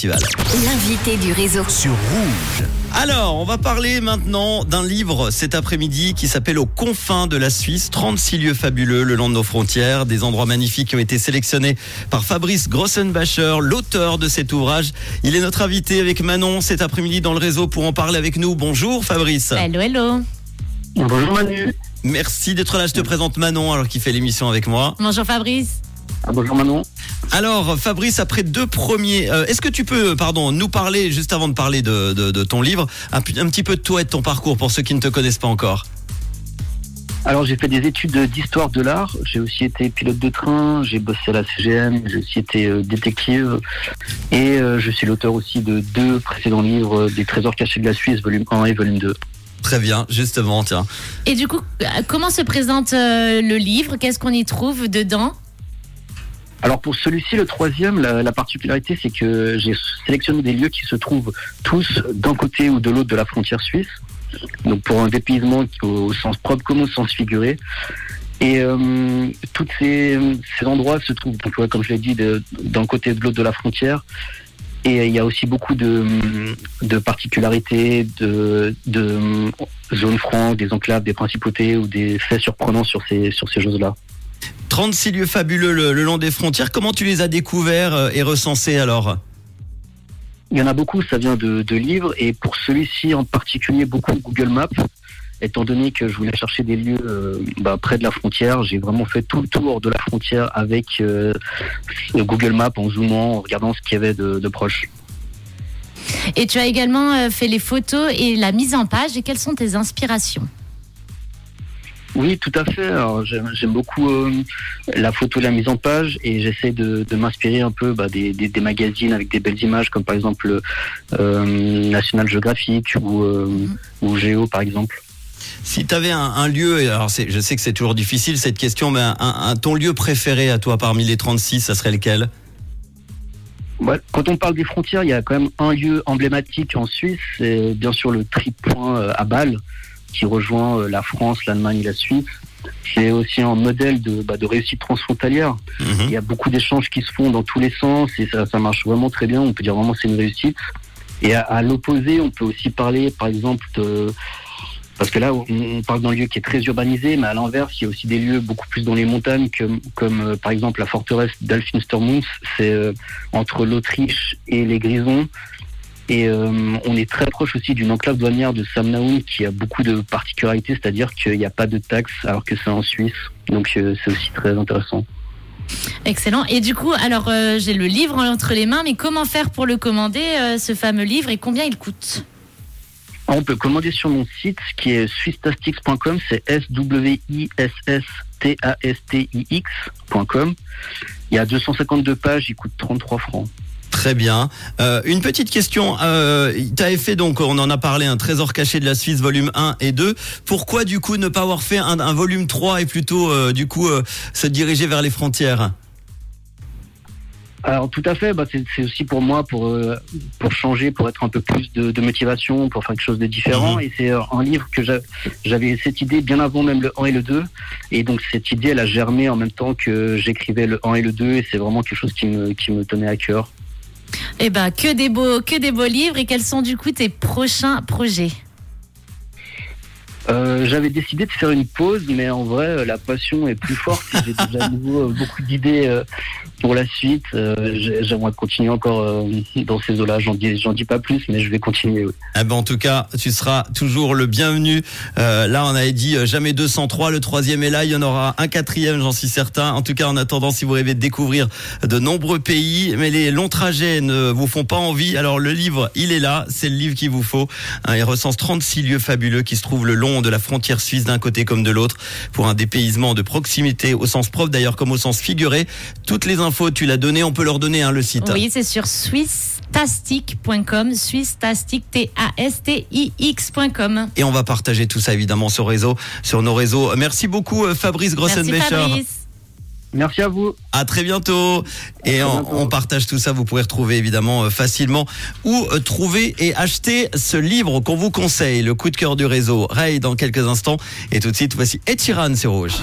festival. L'invité du réseau. Sur Rouge. Alors, on va parler maintenant d'un livre cet après-midi qui s'appelle Aux confins de la Suisse, 36 lieux fabuleux le long de nos frontières, des endroits magnifiques qui ont été sélectionnés par Fabrice Grossenbacher, l'auteur de cet ouvrage. Il est notre invité avec Manon cet après-midi dans le réseau pour en parler avec nous. Bonjour Fabrice. Hello, hello. Bonjour Manu. Merci d'être là. Je te présente Manon alors qu'il fait l'émission avec moi. Bonjour Fabrice. Ah, bonjour Manon. Alors Fabrice, après deux premiers, euh, est-ce que tu peux, pardon, nous parler juste avant de parler de, de- de ton livre, un, petit peu de toi et de ton parcours pour ceux qui ne te connaissent pas encore? Alors j'ai fait des études d'histoire de l'art. J'ai aussi été pilote de train. J'ai bossé à la CGM. J'ai aussi été euh, détective. Et euh, je suis l'auteur aussi de deux précédents livres, euh, des Trésors cachés de la Suisse, volume 1 et volume 2. Très bien, justement, tiens. Et du coup, euh, comment se présente euh, le livre? Qu'est-ce qu'on y trouve dedans? Alors pour celui-ci, le troisième, la, la particularité, c'est que j'ai sélectionné des lieux qui se trouvent tous d'un côté ou de l'autre de la frontière suisse. Donc pour un dépaysement au sens propre comme au sens figuré. Et euh, tous ces, endroits se trouvent, comme je l'ai dit, d'un côté et de l'autre de la frontière. Et il y a aussi beaucoup de, de particularités, de, zones franques, des enclaves, des principautés ou des faits surprenants sur ces, sur ces choses-là. 36 lieux fabuleux le, le long des frontières. Comment tu les as découverts euh, et recensés alors? Il y en a beaucoup, ça vient de, de livres, et pour celui-ci en particulier, beaucoup Google Maps. Étant donné que je voulais chercher des lieux euh, bah, près de la frontière, j'ai vraiment fait tout le tour de la frontière avec euh, Google Maps en zoomant, en regardant ce qu'il y avait de, de proche. Et tu as également fait les photos et la mise en page. Et quelles sont tes inspirations? Oui, tout à fait. J'aime beaucoup euh, la photo, la mise en page, et j'essaie de, de m'inspirer un peu bah, des, des- des magazines avec des belles images, comme par exemple euh, National Geographic ou, euh, ou Géo, par exemple. Si tu avais un, un lieu, et alors je sais que c'est toujours difficile cette question, mais un, un- ton lieu préféré à toi parmi les 36, ça serait lequel? Ouais, quand on parle des frontières, il y a quand même un lieu emblématique en Suisse, c'est bien sûr le tripoint euh, à Bâle, qui rejoint euh, la France, l'Allemagne et la Suisse. C'est aussi un modèle de, bah, de réussite transfrontalière. Mhm. Il y a beaucoup d'échanges qui se font dans tous les sens et ça, ça marche vraiment très bien. On peut dire vraiment que c'est une réussite. Et à, à l'opposé, on peut aussi parler, par exemple, de... Parce que là, on, parle d'un lieu qui est très urbanisé, mais à l'inverse, il y a aussi des lieux beaucoup plus dans les montagnes, comme, comme euh, par exemple la forteresse d'Alfinstermunds. C'est euh, entre l'Autriche et les Grisons. Et euh, on est très proche aussi d'une enclave douanière de Samnaun qui a beaucoup de particularités, c'est-à-dire qu'il n'y a pas de taxes alors que c'est en Suisse. Donc euh, c'est aussi très intéressant. Excellent. Et du coup, alors euh, j'ai le livre entre les mains, mais comment faire pour le commander, ce fameux livre, et combien il coûte? Ah, On peut commander sur mon site qui est swisstastics.com, c'est S-W-I-S-S-T-A-S-T-I-X.com. Il y a 252 pages, il coûte 33 francs. Très bien. Euh, une petite question. Euh, tu avais fait donc, on en a parlé, un trésor caché de la Suisse, volume 1 et 2. Pourquoi du coup ne pas avoir fait un, un volume 3 et plutôt euh, du coup euh, se diriger vers les frontières? Alors tout à fait, bah, c'est aussi pour moi pour euh, pour changer, pour être un peu plus de, de motivation, pour faire quelque chose de différent. Mhm. Et c'est un livre que j'a- j'avais cette idée bien avant même le 1 et le 2. Et donc cette idée, elle a germé en même temps que j'écrivais le 1 et le 2. Et c'est vraiment quelque chose qui me qui me tenait à cœur. Eh ben, que des beaux, que des beaux livres. Et quels sont du coup tes prochains projets? Euh, j'avais décidé de faire une pause, mais en vrai, euh, la passion est plus forte. J'ai déjà nouveau euh, beaucoup d'idées pour la suite. J'ai- J'aimerais continuer encore dans ces eaux-là. J'en dis, j'en dis pas plus, mais je vais continuer. oui. Eh ben, en tout cas, tu seras toujours le bienvenu. Euh, là, on avait dit jamais 203. Le troisième est là. Il y en aura un quatrième, j'en suis certain. En tout cas, en attendant, si vous rêvez de découvrir de nombreux pays, mais les longs trajets ne vous font pas envie, alors le livre, il est là. C'est le livre qu'il vous faut. Hein, il recense 36 lieux fabuleux qui se trouvent le long de la frontière suisse d'un côté comme de l'autre pour un dépaysement de proximité au sens propre d'ailleurs comme au sens figuré. Toutes les infos, tu l'as donné. On peut leur donner hein, le site. Oui, c'est sur T-A-S-T-I-X.com. Et on va partager tout ça évidemment sur réseau, sur nos réseaux. Merci beaucoup euh, Fabrice Merci Grossenbecher. Fabrice. Merci à vous. À très bientôt. Et très on, bientôt. on partage tout ça. Vous pourrez retrouver évidemment euh, facilement ou euh, trouver et acheter ce livre qu'on vous conseille, le coup de cœur du réseau. Ray dans quelques instants. Et tout de suite, voici Etiran sur Rouge.